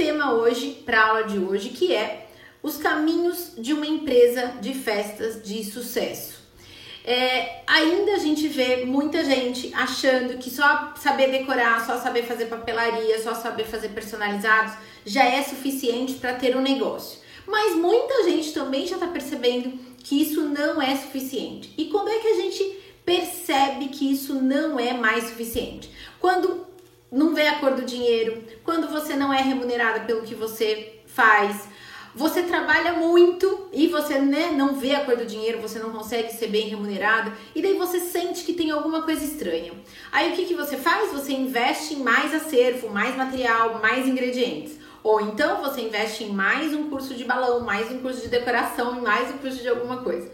tema hoje, para a aula de hoje, que é os caminhos de uma empresa de festas de sucesso. É, ainda a gente vê muita gente achando que só saber decorar, só saber fazer papelaria, só saber fazer personalizados já é suficiente para ter um negócio. Mas muita gente também já está percebendo que isso não é suficiente. E quando é que a gente percebe que isso não é mais suficiente? Quando não vê a cor do dinheiro, quando você não é remunerada pelo que você faz, você trabalha muito e você né, não vê a cor do dinheiro, você não consegue ser bem remunerado e daí você sente que tem alguma coisa estranha. Aí o que, que você faz? Você investe em mais acervo, mais material, mais ingredientes. Ou então você investe em mais um curso de balão, mais um curso de decoração, mais um curso de alguma coisa.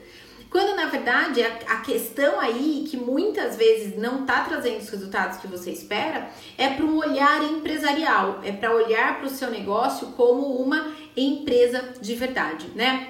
Quando na verdade a, a questão aí que muitas vezes não está trazendo os resultados que você espera é para um olhar empresarial, é para olhar para o seu negócio como uma empresa de verdade, né?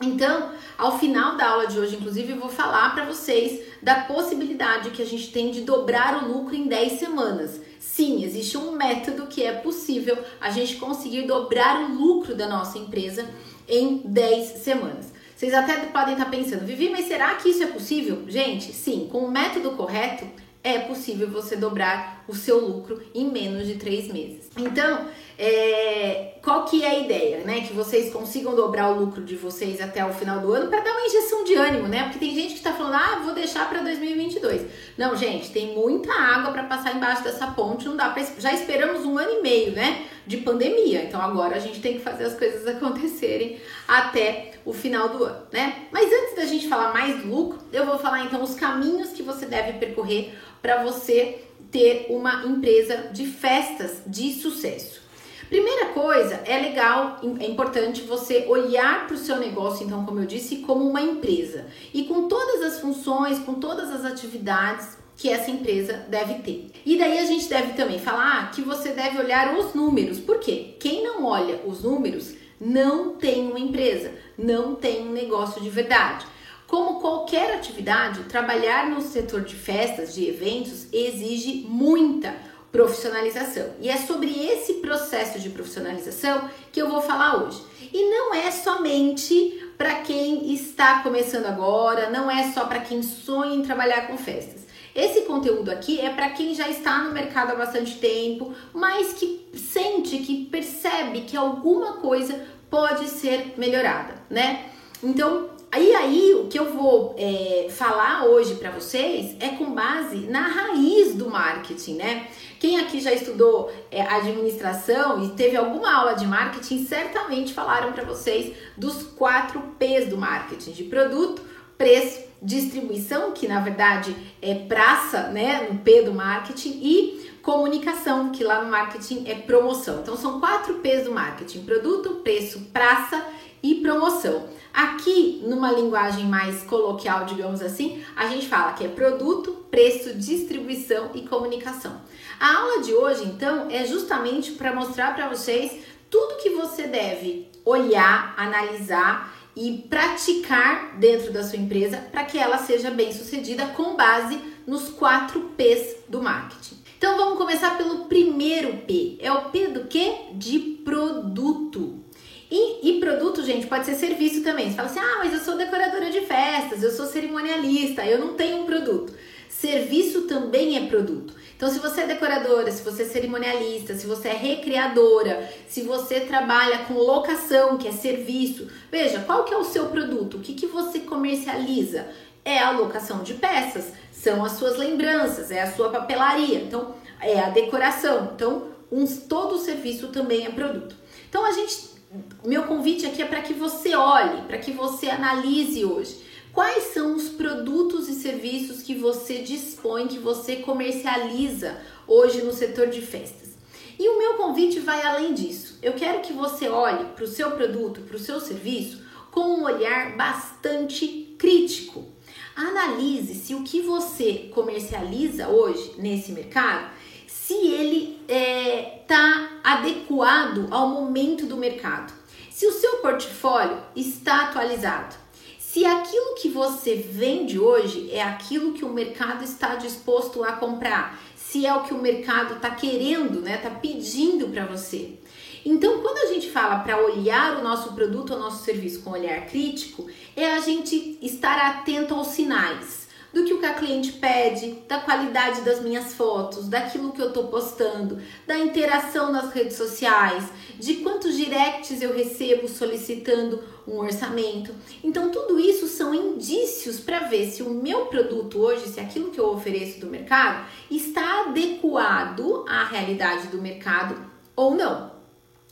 Então, ao final da aula de hoje, inclusive, eu vou falar para vocês da possibilidade que a gente tem de dobrar o lucro em 10 semanas. Sim, existe um método que é possível a gente conseguir dobrar o lucro da nossa empresa em 10 semanas. Vocês até podem estar pensando, Vivi, mas será que isso é possível? Gente, sim, com o método correto é possível você dobrar o seu lucro em menos de três meses. Então, é, qual que é a ideia, né? Que vocês consigam dobrar o lucro de vocês até o final do ano para dar uma injeção de ânimo, né? Porque tem gente que está falando, ah, vou deixar para 2022. Não, gente, tem muita água para passar embaixo dessa ponte, não dá para. Já esperamos um ano e meio, né? De pandemia. Então agora a gente tem que fazer as coisas acontecerem até o final do ano, né? Mas antes da gente falar mais do lucro, eu vou falar então os caminhos que você deve percorrer para você ter uma empresa de festas de sucesso. Primeira coisa, é legal, é importante você olhar para o seu negócio, então, como eu disse, como uma empresa e com todas as funções, com todas as atividades que essa empresa deve ter. E daí a gente deve também falar que você deve olhar os números, porque quem não olha os números não tem uma empresa, não tem um negócio de verdade. Como qualquer atividade, trabalhar no setor de festas, de eventos, exige muita profissionalização. E é sobre esse processo de profissionalização que eu vou falar hoje. E não é somente para quem está começando agora, não é só para quem sonha em trabalhar com festas. Esse conteúdo aqui é para quem já está no mercado há bastante tempo, mas que sente, que percebe que alguma coisa pode ser melhorada, né? Então, Aí, aí o que eu vou é, falar hoje para vocês é com base na raiz do marketing, né? Quem aqui já estudou é, administração e teve alguma aula de marketing, certamente falaram para vocês dos quatro P's do marketing: de produto, preço, distribuição, que na verdade é praça, né? No P do marketing, e comunicação, que lá no marketing é promoção. Então são quatro P's do marketing: produto, preço, praça e promoção. Aqui, numa linguagem mais coloquial, digamos assim, a gente fala que é produto, preço, distribuição e comunicação. A aula de hoje, então, é justamente para mostrar para vocês tudo que você deve olhar, analisar e praticar dentro da sua empresa para que ela seja bem sucedida com base nos quatro P's do marketing. Então vamos começar pelo primeiro P. É o P do que? De produto. E, e, produto, gente, pode ser serviço também. Você fala assim: ah, mas eu sou decoradora de festas, eu sou cerimonialista, eu não tenho um produto. Serviço também é produto. Então, se você é decoradora, se você é cerimonialista, se você é recreadora, se você trabalha com locação, que é serviço, veja qual que é o seu produto, o que, que você comercializa? É a locação de peças, são as suas lembranças, é a sua papelaria, então é a decoração. Então, uns, todo o serviço também é produto. Então, a gente meu convite aqui é para que você olhe, para que você analise hoje. Quais são os produtos e serviços que você dispõe, que você comercializa hoje no setor de festas? E o meu convite vai além disso. Eu quero que você olhe para o seu produto, para o seu serviço, com um olhar bastante crítico. Analise se o que você comercializa hoje nesse mercado se ele está é, tá adequado ao momento do mercado, se o seu portfólio está atualizado, se aquilo que você vende hoje é aquilo que o mercado está disposto a comprar, se é o que o mercado está querendo, né, está pedindo para você. Então, quando a gente fala para olhar o nosso produto ou nosso serviço com olhar crítico, é a gente estar atento aos sinais do que o que a cliente pede, da qualidade das minhas fotos, daquilo que eu estou postando, da interação nas redes sociais, de quantos directs eu recebo solicitando um orçamento. Então, tudo isso são indícios para ver se o meu produto hoje, se aquilo que eu ofereço do mercado está adequado à realidade do mercado ou não.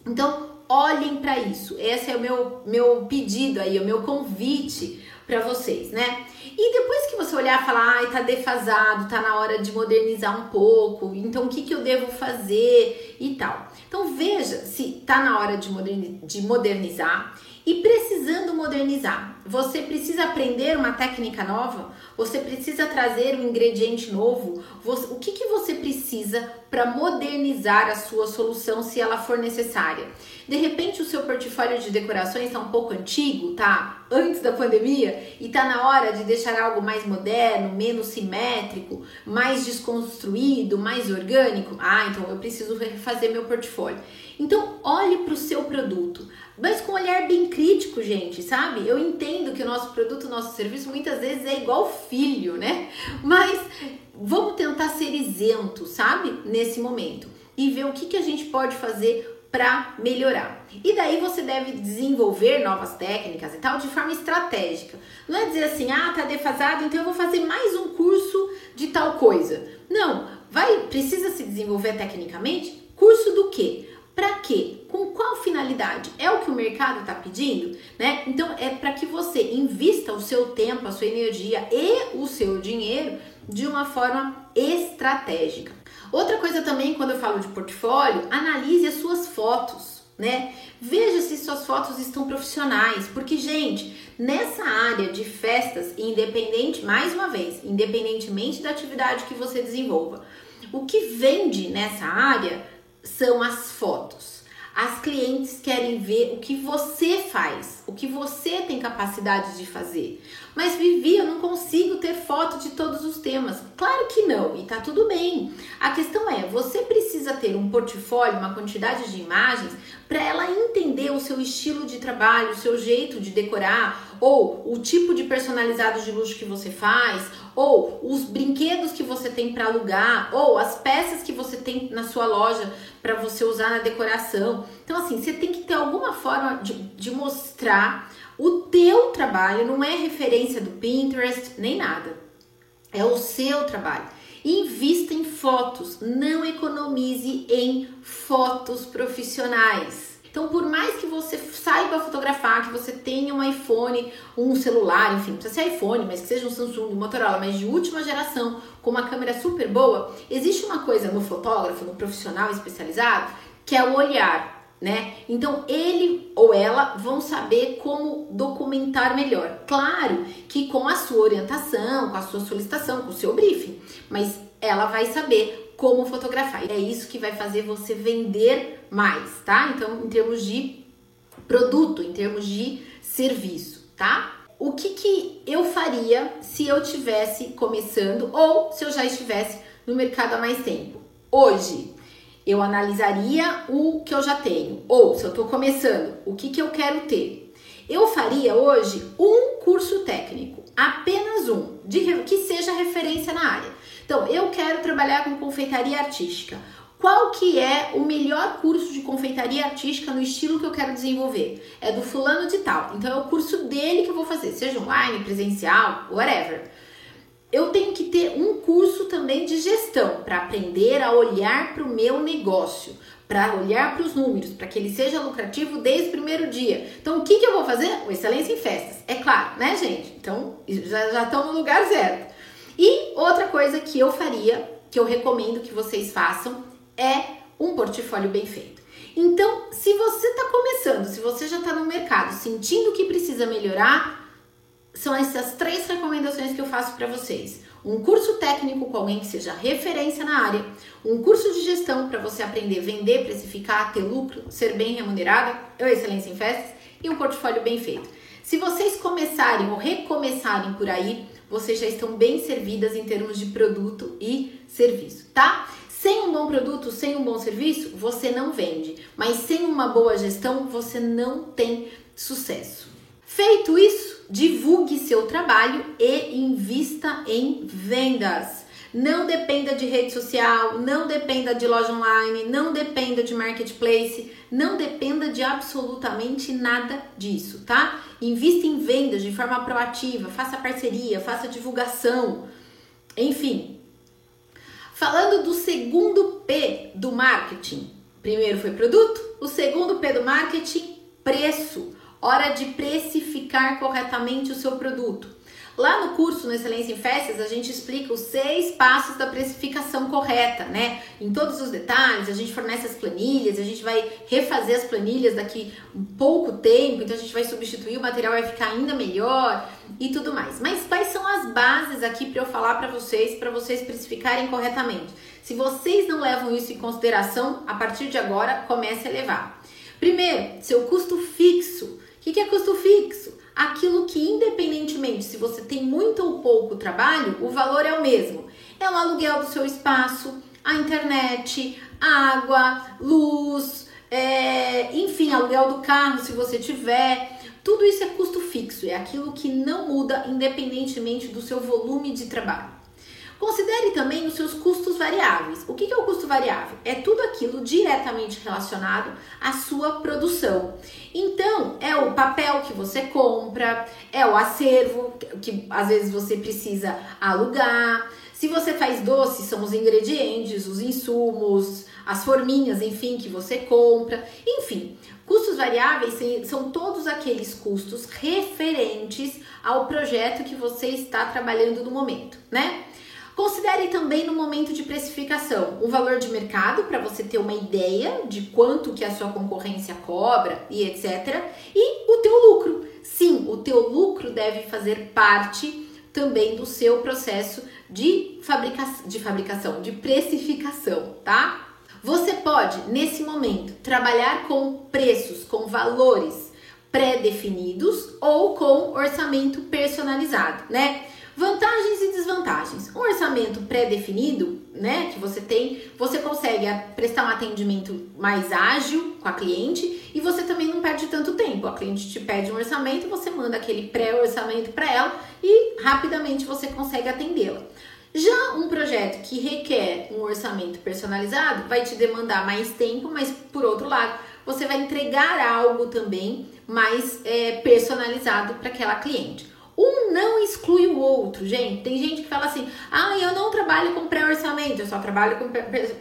Então, olhem para isso. Esse é o meu, meu pedido aí, o meu convite para vocês, né? E depois que você olhar e falar, ai, tá defasado, tá na hora de modernizar um pouco, então o que, que eu devo fazer e tal. Então veja se tá na hora de modernizar e precisando modernizar. Você precisa aprender uma técnica nova, você precisa trazer um ingrediente novo. Você, o que, que você precisa para modernizar a sua solução se ela for necessária? De repente o seu portfólio de decorações está um pouco antigo, tá? Antes da pandemia e tá na hora de deixar algo mais moderno, menos simétrico, mais desconstruído, mais orgânico. Ah, então eu preciso refazer meu portfólio. Então olhe para o seu produto, mas com um olhar bem crítico, gente, sabe? Eu entendo que o nosso produto, o nosso serviço muitas vezes é igual filho, né? Mas vamos tentar ser isento, sabe? Nesse momento e ver o que, que a gente pode fazer para melhorar. E daí você deve desenvolver novas técnicas e tal de forma estratégica. Não é dizer assim, ah, tá defasado, então eu vou fazer mais um curso de tal coisa. Não, vai, precisa se desenvolver tecnicamente. Curso do quê? Para quê? Com qual finalidade? É o que o mercado está pedindo, né? Então é para que você invista o seu tempo, a sua energia e o seu dinheiro de uma forma estratégica. Outra coisa também, quando eu falo de portfólio, analise as suas fotos, né? Veja se suas fotos estão profissionais, porque, gente, nessa área de festas, independente, mais uma vez, independentemente da atividade que você desenvolva, o que vende nessa área são as fotos. As clientes querem ver o que você faz, o que você tem capacidade de fazer. Mas Vivi, eu não consigo ter foto de todos os temas. Claro que não, e tá tudo bem. A questão é, você precisa ter um portfólio, uma quantidade de imagens para ela entender o seu estilo de trabalho, o seu jeito de decorar, ou o tipo de personalizado de luxo que você faz, ou os brinquedos que você tem para alugar, ou as peças que você tem na sua loja para você usar na decoração. Então, assim, você tem que ter alguma forma de, de mostrar o teu trabalho, não é referência do Pinterest nem nada. É o seu trabalho. Invista em fotos, não economize em fotos profissionais. Então, por mais que você saiba fotografar, que você tenha um iPhone, um celular, enfim, precisa ser iPhone, mas que seja um Samsung, um Motorola, mas de última geração, com uma câmera super boa, existe uma coisa no fotógrafo, no profissional especializado, que é o olhar né? Então ele ou ela vão saber como documentar melhor. Claro que com a sua orientação, com a sua solicitação, com o seu briefing, mas ela vai saber como fotografar. E é isso que vai fazer você vender mais, tá? Então, em termos de produto, em termos de serviço, tá? O que, que eu faria se eu tivesse começando ou se eu já estivesse no mercado há mais tempo? Hoje, eu analisaria o que eu já tenho. Ou, se eu estou começando, o que, que eu quero ter? Eu faria hoje um curso técnico, apenas um, de, que seja referência na área. Então, eu quero trabalhar com confeitaria artística. Qual que é o melhor curso de confeitaria artística no estilo que eu quero desenvolver? É do fulano de tal. Então é o curso dele que eu vou fazer, seja online, presencial, whatever eu tenho que ter um curso também de gestão para aprender a olhar para o meu negócio, para olhar para os números, para que ele seja lucrativo desde o primeiro dia. Então, o que, que eu vou fazer? O Excelência em Festas, é claro, né, gente? Então, já, já estão no lugar certo. E outra coisa que eu faria, que eu recomendo que vocês façam, é um portfólio bem feito. Então, se você está começando, se você já está no mercado sentindo que precisa melhorar, são essas três recomendações que eu faço para vocês. Um curso técnico com alguém que seja referência na área, um curso de gestão para você aprender a vender, precificar, ter lucro, ser bem remunerado, ou excelência em festas, e um portfólio bem feito. Se vocês começarem ou recomeçarem por aí, vocês já estão bem servidas em termos de produto e serviço, tá? Sem um bom produto, sem um bom serviço, você não vende. Mas sem uma boa gestão, você não tem sucesso. Feito isso, divulgue seu trabalho e invista em vendas. Não dependa de rede social, não dependa de loja online, não dependa de marketplace, não dependa de absolutamente nada disso, tá? Invista em vendas de forma proativa, faça parceria, faça divulgação, enfim. Falando do segundo P do marketing, primeiro foi produto, o segundo P do marketing, preço. Hora de precificar corretamente o seu produto. Lá no curso no Excelência em Festas, a gente explica os seis passos da precificação correta, né? Em todos os detalhes, a gente fornece as planilhas, a gente vai refazer as planilhas daqui um pouco tempo, então a gente vai substituir, o material vai ficar ainda melhor e tudo mais. Mas quais são as bases aqui para eu falar para vocês, para vocês precificarem corretamente? Se vocês não levam isso em consideração, a partir de agora comece a levar. Primeiro, seu custo fixo. O que é custo fixo? Aquilo que, independentemente se você tem muito ou pouco trabalho, o valor é o mesmo. É o aluguel do seu espaço, a internet, água, luz, é, enfim, aluguel do carro se você tiver. Tudo isso é custo fixo, é aquilo que não muda independentemente do seu volume de trabalho. Considere também os seus custos variáveis. O que é o custo variável? É tudo aquilo diretamente relacionado à sua produção. Então, é o papel que você compra, é o acervo que às vezes você precisa alugar. Se você faz doce, são os ingredientes, os insumos, as forminhas, enfim, que você compra. Enfim, custos variáveis são todos aqueles custos referentes ao projeto que você está trabalhando no momento, né? Considere também no momento de precificação o valor de mercado para você ter uma ideia de quanto que a sua concorrência cobra e etc. E o teu lucro. Sim, o teu lucro deve fazer parte também do seu processo de, fabrica de fabricação, de precificação, tá? Você pode, nesse momento, trabalhar com preços, com valores pré-definidos ou com orçamento personalizado, né? Vantagens e desvantagens. Um orçamento pré-definido, né, que você tem, você consegue prestar um atendimento mais ágil com a cliente e você também não perde tanto tempo. A cliente te pede um orçamento, você manda aquele pré-orçamento para ela e rapidamente você consegue atendê-la. Já um projeto que requer um orçamento personalizado vai te demandar mais tempo, mas por outro lado, você vai entregar algo também mais é, personalizado para aquela cliente. Um não exclui o outro, gente. Tem gente que fala assim: ah, eu não trabalho com pré-orçamento, eu só trabalho com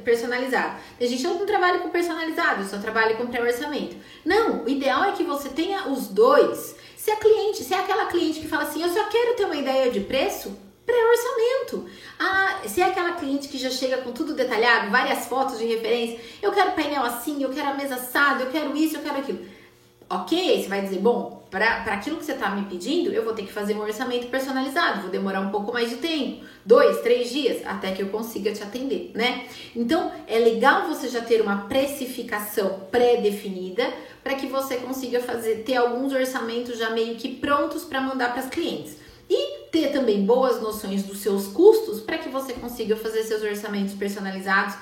personalizado. Tem gente que não trabalha com personalizado, eu só trabalho com pré-orçamento. Não, o ideal é que você tenha os dois. Se a cliente, se é aquela cliente que fala assim, eu só quero ter uma ideia de preço, pré-orçamento. Ah, se é aquela cliente que já chega com tudo detalhado, várias fotos de referência, eu quero painel assim, eu quero a mesa assada, eu quero isso, eu quero aquilo. Ok, você vai dizer, bom, para aquilo que você está me pedindo, eu vou ter que fazer um orçamento personalizado, vou demorar um pouco mais de tempo, dois, três dias, até que eu consiga te atender, né? Então, é legal você já ter uma precificação pré-definida para que você consiga fazer, ter alguns orçamentos já meio que prontos para mandar para as clientes. E ter também boas noções dos seus custos para que você consiga fazer seus orçamentos personalizados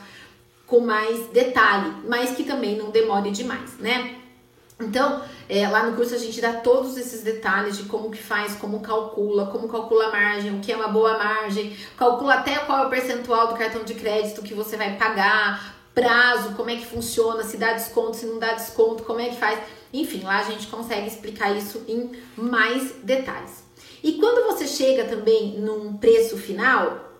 com mais detalhe, mas que também não demore demais, né? Então, é, lá no curso a gente dá todos esses detalhes de como que faz, como calcula, como calcula a margem, o que é uma boa margem, calcula até qual é o percentual do cartão de crédito que você vai pagar, prazo, como é que funciona, se dá desconto, se não dá desconto, como é que faz. Enfim, lá a gente consegue explicar isso em mais detalhes. E quando você chega também num preço final,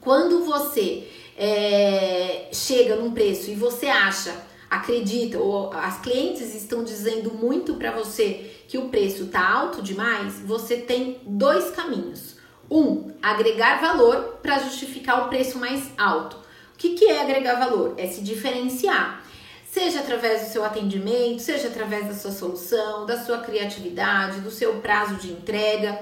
quando você é, chega num preço e você acha acredita ou as clientes estão dizendo muito para você que o preço está alto demais, você tem dois caminhos. Um, agregar valor para justificar o preço mais alto. O que, que é agregar valor? É se diferenciar. Seja através do seu atendimento, seja através da sua solução, da sua criatividade, do seu prazo de entrega,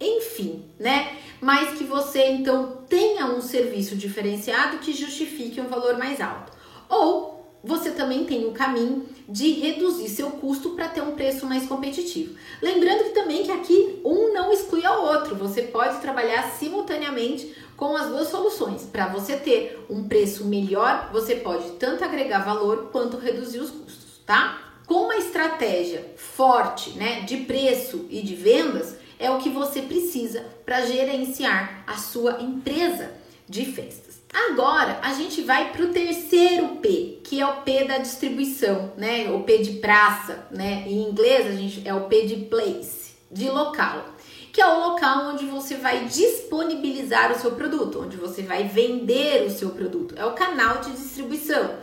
enfim, né? Mas que você então tenha um serviço diferenciado que justifique um valor mais alto. Ou você também tem o caminho de reduzir seu custo para ter um preço mais competitivo. Lembrando que também que aqui um não exclui ao outro, você pode trabalhar simultaneamente com as duas soluções. Para você ter um preço melhor, você pode tanto agregar valor quanto reduzir os custos, tá? Com uma estratégia forte, né, de preço e de vendas, é o que você precisa para gerenciar a sua empresa de festas. Agora a gente vai para o terceiro P, que é o P da distribuição, né? O P de praça, né? Em inglês a gente é o P de place, de local, que é o local onde você vai disponibilizar o seu produto, onde você vai vender o seu produto. É o canal de distribuição.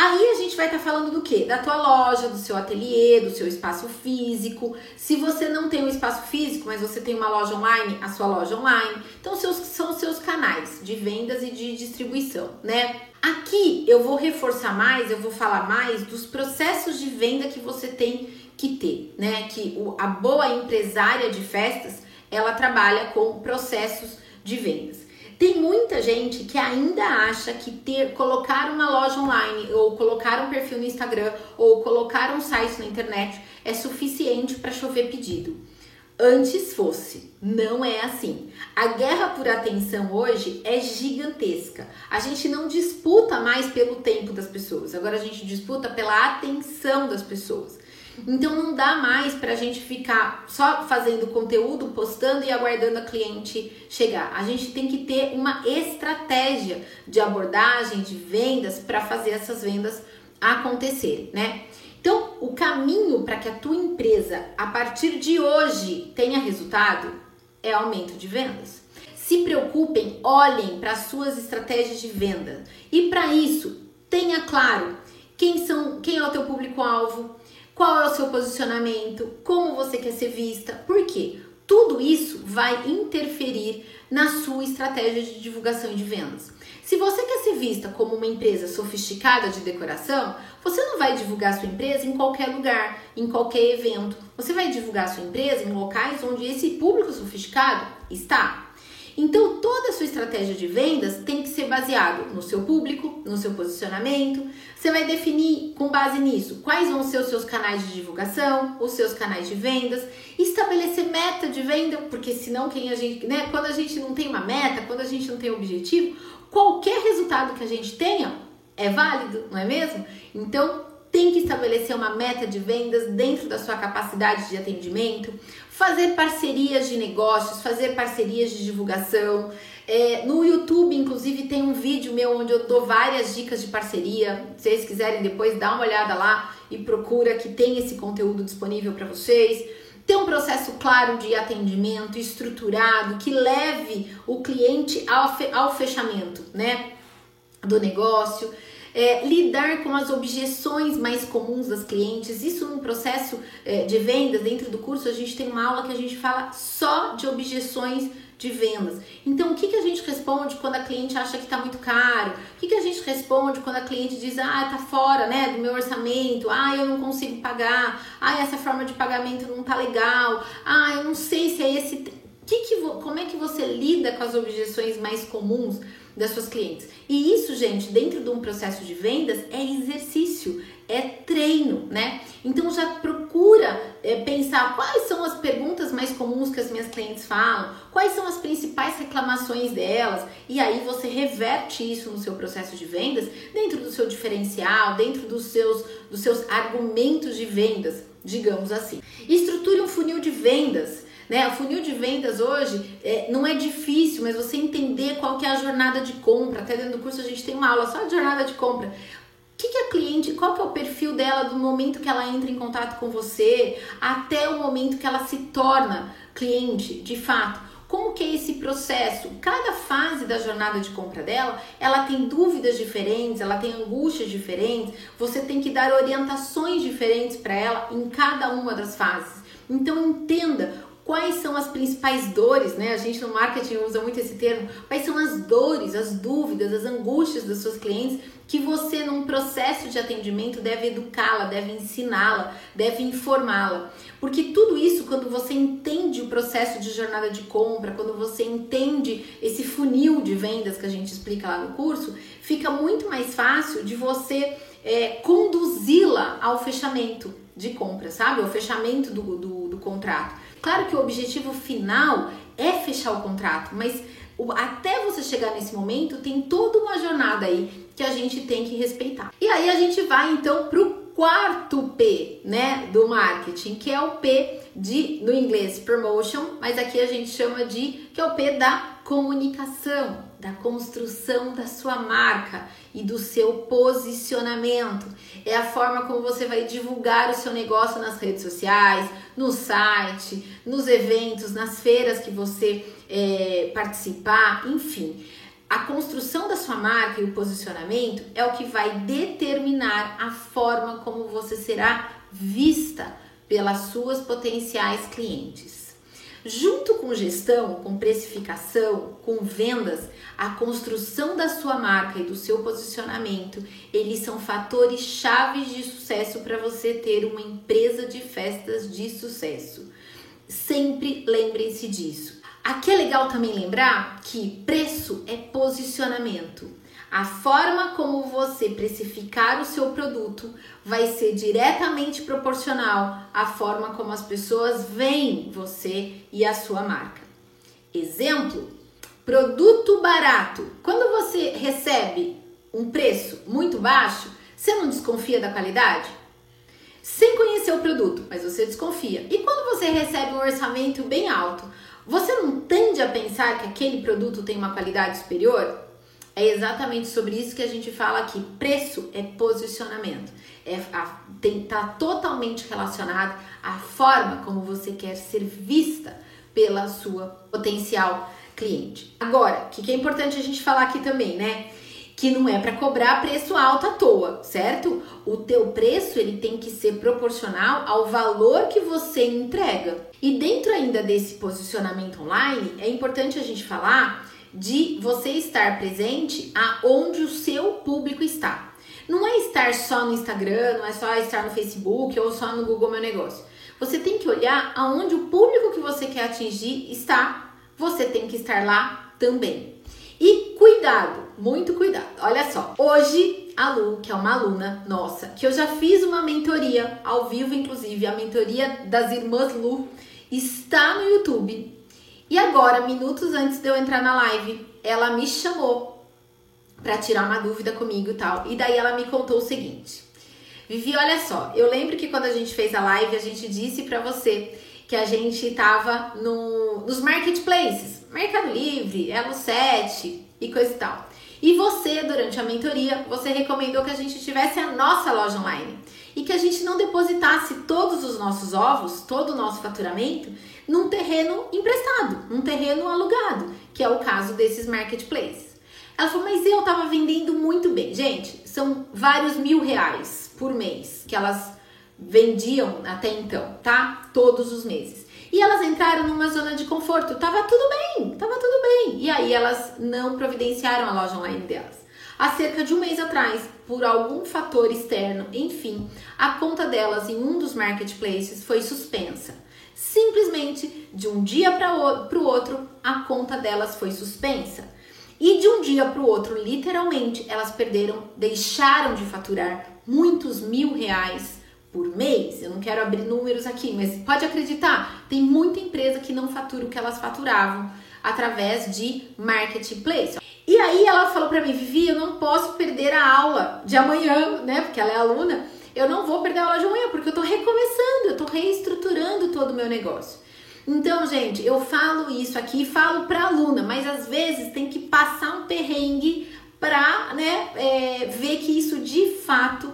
Aí a gente vai estar tá falando do que? Da tua loja, do seu ateliê, do seu espaço físico. Se você não tem um espaço físico, mas você tem uma loja online, a sua loja online. Então seus, são os seus canais de vendas e de distribuição, né? Aqui eu vou reforçar mais, eu vou falar mais dos processos de venda que você tem que ter, né? Que o, a boa empresária de festas, ela trabalha com processos de vendas. Tem muita gente que ainda acha que ter colocar uma loja online ou colocar um perfil no Instagram ou colocar um site na internet é suficiente para chover pedido. Antes fosse, não é assim. A guerra por atenção hoje é gigantesca. A gente não disputa mais pelo tempo das pessoas, agora a gente disputa pela atenção das pessoas. Então não dá mais para a gente ficar só fazendo conteúdo, postando e aguardando a cliente chegar. A gente tem que ter uma estratégia de abordagem, de vendas para fazer essas vendas acontecerem, né? Então, o caminho para que a tua empresa a partir de hoje tenha resultado é aumento de vendas. Se preocupem, olhem para as suas estratégias de venda. E para isso, tenha claro quem são, quem é o teu público-alvo, qual é o seu posicionamento, como você quer ser vista, por quê? Tudo isso vai interferir na sua estratégia de divulgação de vendas. Se você quer ser vista como uma empresa sofisticada de decoração, você não vai divulgar sua empresa em qualquer lugar, em qualquer evento. Você vai divulgar sua empresa em locais onde esse público sofisticado está. Então, toda a sua estratégia de vendas tem que ser baseado no seu público, no seu posicionamento. Você vai definir com base nisso quais vão ser os seus canais de divulgação, os seus canais de vendas, estabelecer meta de venda, porque senão quem a gente, né, quando a gente não tem uma meta, quando a gente não tem objetivo, qualquer resultado que a gente tenha é válido, não é mesmo? Então, tem que estabelecer uma meta de vendas dentro da sua capacidade de atendimento, fazer parcerias de negócios, fazer parcerias de divulgação. É, no YouTube, inclusive, tem um vídeo meu onde eu dou várias dicas de parceria. Se vocês quiserem depois, dá uma olhada lá e procura que tem esse conteúdo disponível para vocês. Ter um processo claro de atendimento, estruturado, que leve o cliente ao, ao fechamento, né? Do negócio é, lidar com as objeções mais comuns das clientes. Isso no processo é, de vendas, dentro do curso, a gente tem uma aula que a gente fala só de objeções de vendas. Então, o que, que a gente responde quando a cliente acha que está muito caro? O que, que a gente responde quando a cliente diz, ah, tá fora né, do meu orçamento, ah, eu não consigo pagar, ah, essa forma de pagamento não tá legal, ah, eu não sei se é esse. Que que, como é que você lida com as objeções mais comuns das suas clientes. E isso, gente, dentro de um processo de vendas é exercício, é treino, né? Então já procura é, pensar quais são as perguntas mais comuns que as minhas clientes falam, quais são as principais reclamações delas, e aí você reverte isso no seu processo de vendas, dentro do seu diferencial, dentro dos seus, dos seus argumentos de vendas, digamos assim. Estruture um funil de vendas né? O funil de vendas hoje é, não é difícil, mas você entender qual que é a jornada de compra. Até dentro do curso a gente tem uma aula só de jornada de compra. O que, que a cliente, qual que é o perfil dela do momento que ela entra em contato com você até o momento que ela se torna cliente, de fato. Como que é esse processo? Cada fase da jornada de compra dela, ela tem dúvidas diferentes, ela tem angústias diferentes. Você tem que dar orientações diferentes para ela em cada uma das fases. Então entenda quais são as principais dores, né? A gente no marketing usa muito esse termo. Quais são as dores, as dúvidas, as angústias das suas clientes que você, num processo de atendimento, deve educá-la, deve ensiná-la, deve informá-la. Porque tudo isso, quando você entende o processo de jornada de compra, quando você entende esse funil de vendas que a gente explica lá no curso, fica muito mais fácil de você é, conduzi-la ao fechamento de compra, sabe? Ao fechamento do, do, do contrato. Claro que o objetivo final é fechar o contrato, mas até você chegar nesse momento, tem toda uma jornada aí que a gente tem que respeitar. E aí a gente vai então pro quarto P, né, do marketing, que é o P de no inglês promotion, mas aqui a gente chama de que é o P da comunicação, da construção da sua marca e do seu posicionamento. É a forma como você vai divulgar o seu negócio nas redes sociais, no site, nos eventos, nas feiras que você é, participar, enfim. A construção da sua marca e o posicionamento é o que vai determinar a forma como você será vista pelas suas potenciais clientes. Junto com gestão, com precificação, com vendas, a construção da sua marca e do seu posicionamento, eles são fatores chaves de sucesso para você ter uma empresa de festas de sucesso. Sempre lembrem-se disso. Aqui é legal também lembrar que preço é posicionamento. A forma como você precificar o seu produto vai ser diretamente proporcional à forma como as pessoas veem você e a sua marca. Exemplo: produto barato. Quando você recebe um preço muito baixo, você não desconfia da qualidade? Sem conhecer o produto, mas você desconfia. E quando você recebe um orçamento bem alto, você não tende a pensar que aquele produto tem uma qualidade superior? É exatamente sobre isso que a gente fala aqui. Preço é posicionamento. É a, tem, tá totalmente relacionado à forma como você quer ser vista pela sua potencial cliente. Agora, o que, que é importante a gente falar aqui também, né? que não é para cobrar preço alto à toa, certo? O teu preço ele tem que ser proporcional ao valor que você entrega. E dentro ainda desse posicionamento online, é importante a gente falar de você estar presente aonde o seu público está. Não é estar só no Instagram, não é só estar no Facebook ou só no Google Meu Negócio. Você tem que olhar aonde o público que você quer atingir está. Você tem que estar lá também. E cuidado, muito cuidado. Olha só, hoje a Lu, que é uma aluna nossa, que eu já fiz uma mentoria ao vivo, inclusive, a mentoria das irmãs Lu, está no YouTube. E agora, minutos antes de eu entrar na live, ela me chamou para tirar uma dúvida comigo e tal. E daí ela me contou o seguinte: Vivi, olha só, eu lembro que quando a gente fez a live, a gente disse para você que a gente tava no, nos marketplaces, Mercado Livre, Elo 7 e coisa e tal. E você, durante a mentoria, você recomendou que a gente tivesse a nossa loja online e que a gente não depositasse todos os nossos ovos, todo o nosso faturamento, num terreno emprestado, num terreno alugado, que é o caso desses marketplaces. Ela falou, mas eu tava vendendo muito bem. Gente, são vários mil reais por mês que elas vendiam até então, tá? Todos os meses. E elas entraram numa zona de conforto. Tava tudo bem, tava tudo bem. E aí elas não providenciaram a loja online delas. Há cerca de um mês atrás, por algum fator externo, enfim, a conta delas em um dos marketplaces foi suspensa. Simplesmente de um dia para o outro, a conta delas foi suspensa. E de um dia para o outro, literalmente, elas perderam, deixaram de faturar muitos mil reais por mês. Eu não quero abrir números aqui, mas pode acreditar, tem muita empresa que não fatura o que elas faturavam através de marketplace. E aí ela falou para mim, Vivi, eu não posso perder a aula de amanhã, né? Porque ela é aluna. Eu não vou perder a aula de amanhã porque eu tô recomeçando, eu tô reestruturando todo o meu negócio. Então, gente, eu falo isso aqui, falo para aluna, mas às vezes tem que passar um perrengue para, né, é, ver que isso de fato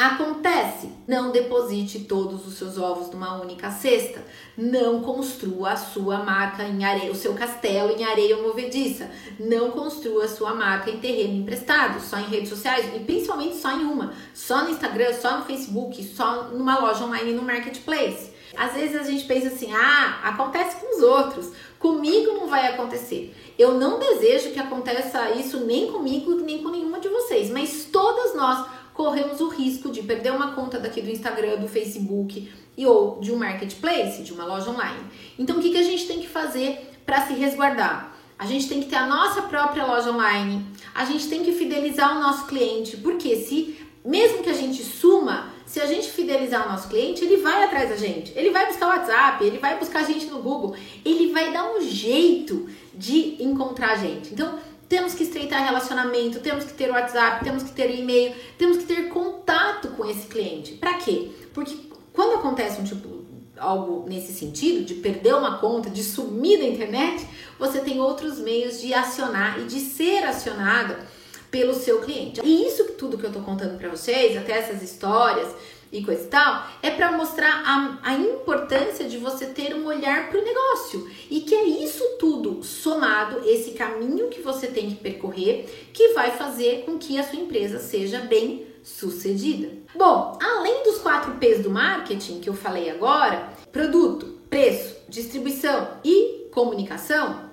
Acontece, não deposite todos os seus ovos numa única cesta. Não construa a sua marca em areia, o seu castelo em areia movediça. Não construa a sua marca em terreno emprestado, só em redes sociais e principalmente só em uma, só no Instagram, só no Facebook, só numa loja online no marketplace. Às vezes a gente pensa assim: "Ah, acontece com os outros, comigo não vai acontecer". Eu não desejo que aconteça isso nem comigo, nem com nenhuma de vocês, mas todas nós corremos o risco de perder uma conta daqui do Instagram, do Facebook e ou de um marketplace, de uma loja online. Então, o que, que a gente tem que fazer para se resguardar? A gente tem que ter a nossa própria loja online, a gente tem que fidelizar o nosso cliente, porque se mesmo que a gente suma, se a gente fidelizar o nosso cliente, ele vai atrás da gente. Ele vai buscar o WhatsApp, ele vai buscar a gente no Google, ele vai dar um jeito de encontrar a gente. Então, temos que estreitar relacionamento, temos que ter WhatsApp, temos que ter e-mail, temos que ter contato com esse cliente. Para quê? Porque quando acontece um tipo algo nesse sentido, de perder uma conta, de sumir da internet, você tem outros meios de acionar e de ser acionado pelo seu cliente. E isso tudo que eu tô contando para vocês, até essas histórias, e coisa e tal, é para mostrar a, a importância de você ter um olhar para o negócio e que é isso tudo somado, esse caminho que você tem que percorrer, que vai fazer com que a sua empresa seja bem sucedida. Bom, além dos quatro P's do marketing que eu falei agora, produto, preço, distribuição e comunicação,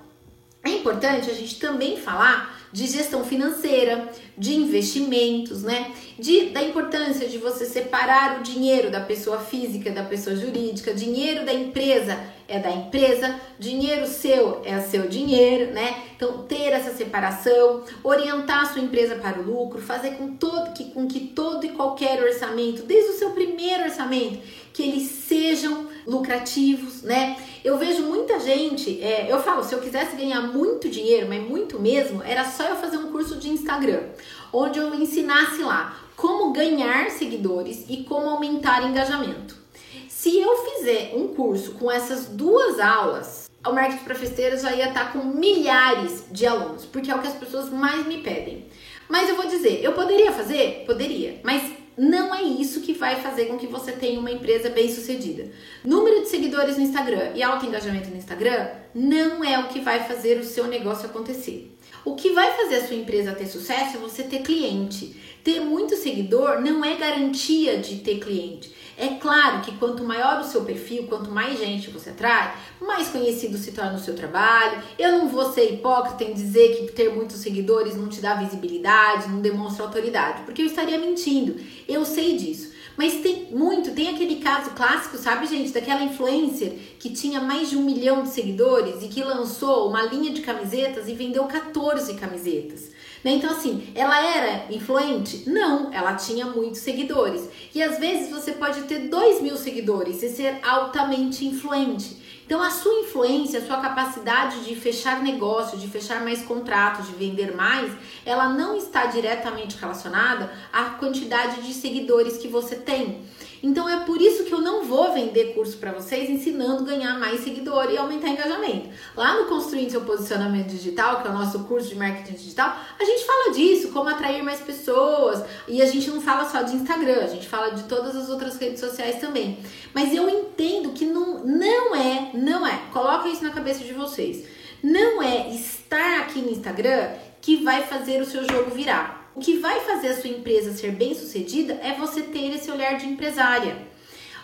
é importante a gente também falar de gestão financeira, de investimentos, né? De, da importância de você separar o dinheiro da pessoa física da pessoa jurídica, dinheiro da empresa é da empresa, dinheiro seu é seu dinheiro, né? Então ter essa separação, orientar a sua empresa para o lucro, fazer com todo que com que todo e qualquer orçamento, desde o seu primeiro orçamento, que eles sejam lucrativos, né? Eu vejo muita gente, é, eu falo, se eu quisesse ganhar muito dinheiro, mas muito mesmo, era só eu fazer um curso de Instagram, onde eu ensinasse lá como ganhar seguidores e como aumentar engajamento. Se eu fizer um curso com essas duas aulas, o marketing para festeiras já ia estar com milhares de alunos, porque é o que as pessoas mais me pedem. Mas eu vou dizer, eu poderia fazer? Poderia, mas não é isso que vai fazer com que você tenha uma empresa bem sucedida. Número de seguidores no Instagram e alto engajamento no Instagram não é o que vai fazer o seu negócio acontecer. O que vai fazer a sua empresa ter sucesso é você ter cliente. Ter muito seguidor não é garantia de ter cliente. É claro que quanto maior o seu perfil, quanto mais gente você atrai, mais conhecido se torna o seu trabalho. Eu não vou ser hipócrita em dizer que ter muitos seguidores não te dá visibilidade, não demonstra autoridade, porque eu estaria mentindo. Eu sei disso. Mas tem muito, tem aquele caso clássico, sabe, gente, daquela influencer que tinha mais de um milhão de seguidores e que lançou uma linha de camisetas e vendeu 14 camisetas. Né? Então, assim, ela era influente? Não, ela tinha muitos seguidores. E às vezes você pode ter 2 mil seguidores e ser altamente influente. Então, a sua influência, a sua capacidade de fechar negócio, de fechar mais contratos, de vender mais, ela não está diretamente relacionada à quantidade de seguidores que você tem. Então é por isso que eu não vou vender curso para vocês ensinando a ganhar mais seguidor e aumentar engajamento. Lá no Construindo seu posicionamento digital, que é o nosso curso de marketing digital, a gente fala disso, como atrair mais pessoas. E a gente não fala só de Instagram, a gente fala de todas as outras redes sociais também. Mas eu entendo que não, não é, não é. Coloca isso na cabeça de vocês. Não é estar aqui no Instagram que vai fazer o seu jogo virar. O que vai fazer a sua empresa ser bem sucedida é você ter esse olhar de empresária.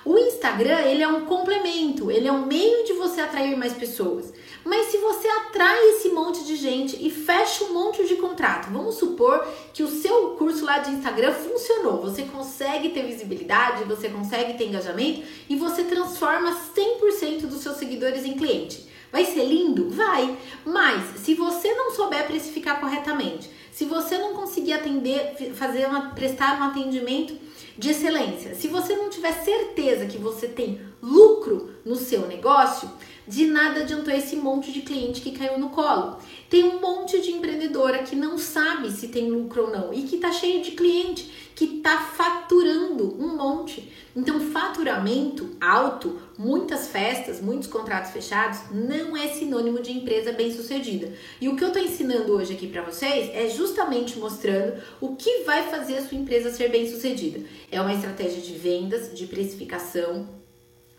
O Instagram, ele é um complemento, ele é um meio de você atrair mais pessoas. Mas se você atrai esse monte de gente e fecha um monte de contrato, vamos supor que o seu curso lá de Instagram funcionou, você consegue ter visibilidade, você consegue ter engajamento e você transforma 100% dos seus seguidores em cliente. Vai ser lindo? Vai. Mas se você não souber precificar corretamente, se você não conseguir atender, fazer uma, prestar um atendimento de excelência, se você não tiver certeza que você tem lucro no seu negócio, de nada adiantou esse monte de cliente que caiu no colo. Tem um monte de empreendedora que não sabe se tem lucro ou não e que tá cheio de cliente que tá faturando um monte. Então, faturamento alto, muitas festas, muitos contratos fechados, não é sinônimo de empresa bem-sucedida. E o que eu estou ensinando hoje aqui para vocês é justamente mostrando o que vai fazer a sua empresa ser bem-sucedida. É uma estratégia de vendas, de precificação,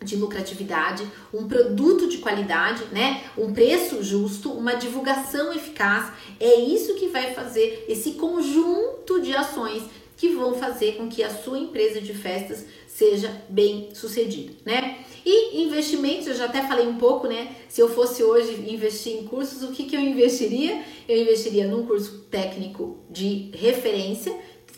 de lucratividade, um produto de qualidade, né? Um preço justo, uma divulgação eficaz. É isso que vai fazer esse conjunto de ações que vão fazer com que a sua empresa de festas seja bem sucedida, né? E investimentos, eu já até falei um pouco, né? Se eu fosse hoje investir em cursos, o que, que eu investiria? Eu investiria num curso técnico de referência,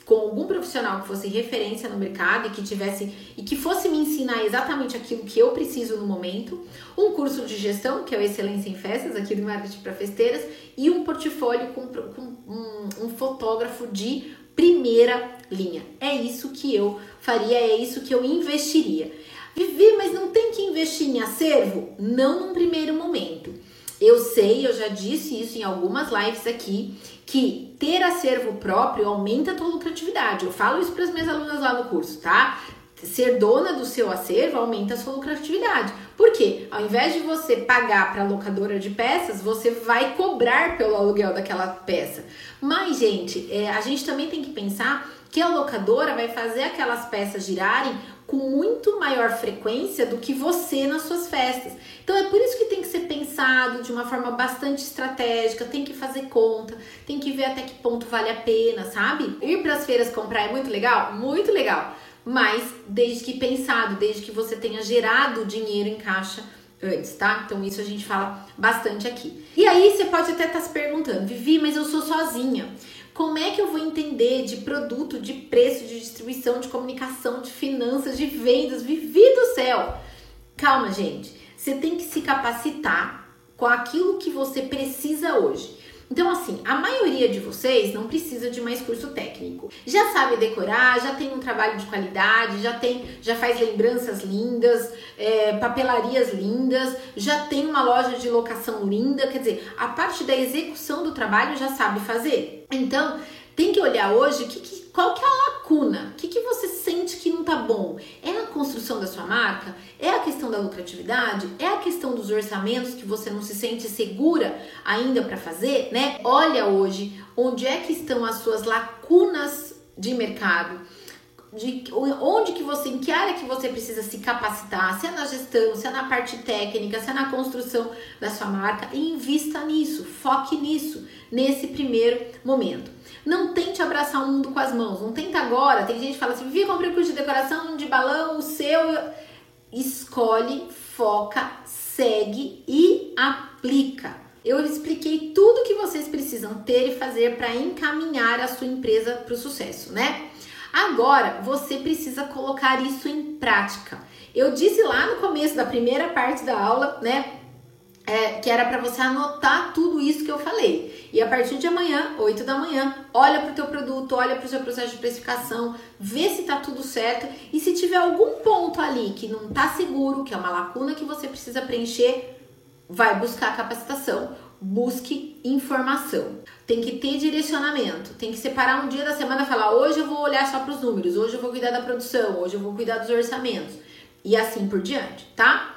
com algum profissional que fosse referência no mercado e que tivesse e que fosse me ensinar exatamente aquilo que eu preciso no momento, um curso de gestão, que é o Excelência em Festas, aqui do Marketing para Festeiras, e um portfólio com, com um, um fotógrafo de primeira linha. É isso que eu faria, é isso que eu investiria. Vivi, mas não tem que investir em acervo? Não num primeiro momento. Eu sei, eu já disse isso em algumas lives aqui, que ter acervo próprio aumenta a tua lucratividade. Eu falo isso para as minhas alunas lá no curso, tá? Ser dona do seu acervo aumenta a sua lucratividade. Por quê? Ao invés de você pagar para a locadora de peças, você vai cobrar pelo aluguel daquela peça. Mas, gente, é, a gente também tem que pensar que a locadora vai fazer aquelas peças girarem com muito maior frequência do que você nas suas festas. Então é por isso que tem que ser pensado de uma forma bastante estratégica, tem que fazer conta, tem que ver até que ponto vale a pena, sabe? Ir para as feiras comprar é muito legal? Muito legal mas desde que pensado, desde que você tenha gerado dinheiro em caixa antes, tá? Então isso a gente fala bastante aqui. E aí você pode até estar tá se perguntando, Vivi, mas eu sou sozinha. Como é que eu vou entender de produto, de preço, de distribuição, de comunicação, de finanças, de vendas? Vivi do céu! Calma, gente. Você tem que se capacitar com aquilo que você precisa hoje. Então, assim, a maioria de vocês não precisa de mais curso técnico. Já sabe decorar, já tem um trabalho de qualidade, já tem, já faz lembranças lindas, é, papelarias lindas, já tem uma loja de locação linda. Quer dizer, a parte da execução do trabalho já sabe fazer. Então, tem que olhar hoje que, que, qual que é a lacuna, o que, que você sente que não tá bom. É a construção da sua marca? É a questão da lucratividade? É a questão dos orçamentos que você não se sente segura ainda para fazer, né? Olha hoje onde é que estão as suas lacunas de mercado. De onde que você, em que área que você precisa se capacitar, se é na gestão, se é na parte técnica, se é na construção da sua marca, e invista nisso, foque nisso, nesse primeiro momento. Não tente abraçar o mundo com as mãos. Não tenta agora. Tem gente que fala assim: Vivi, comprei curso de decoração de balão, o seu. Escolhe, foca, segue e aplica. Eu expliquei tudo que vocês precisam ter e fazer para encaminhar a sua empresa para o sucesso, né? Agora você precisa colocar isso em prática. Eu disse lá no começo da primeira parte da aula, né? é, que era para você anotar tudo isso que eu falei. E a partir de amanhã, 8 da manhã, olha para o teu produto, olha para o seu processo de precificação, vê se tá tudo certo e se tiver algum ponto ali que não tá seguro, que é uma lacuna que você precisa preencher, vai buscar capacitação, busque informação. Tem que ter direcionamento, tem que separar um dia da semana e falar: hoje eu vou olhar só para os números, hoje eu vou cuidar da produção, hoje eu vou cuidar dos orçamentos e assim por diante, tá?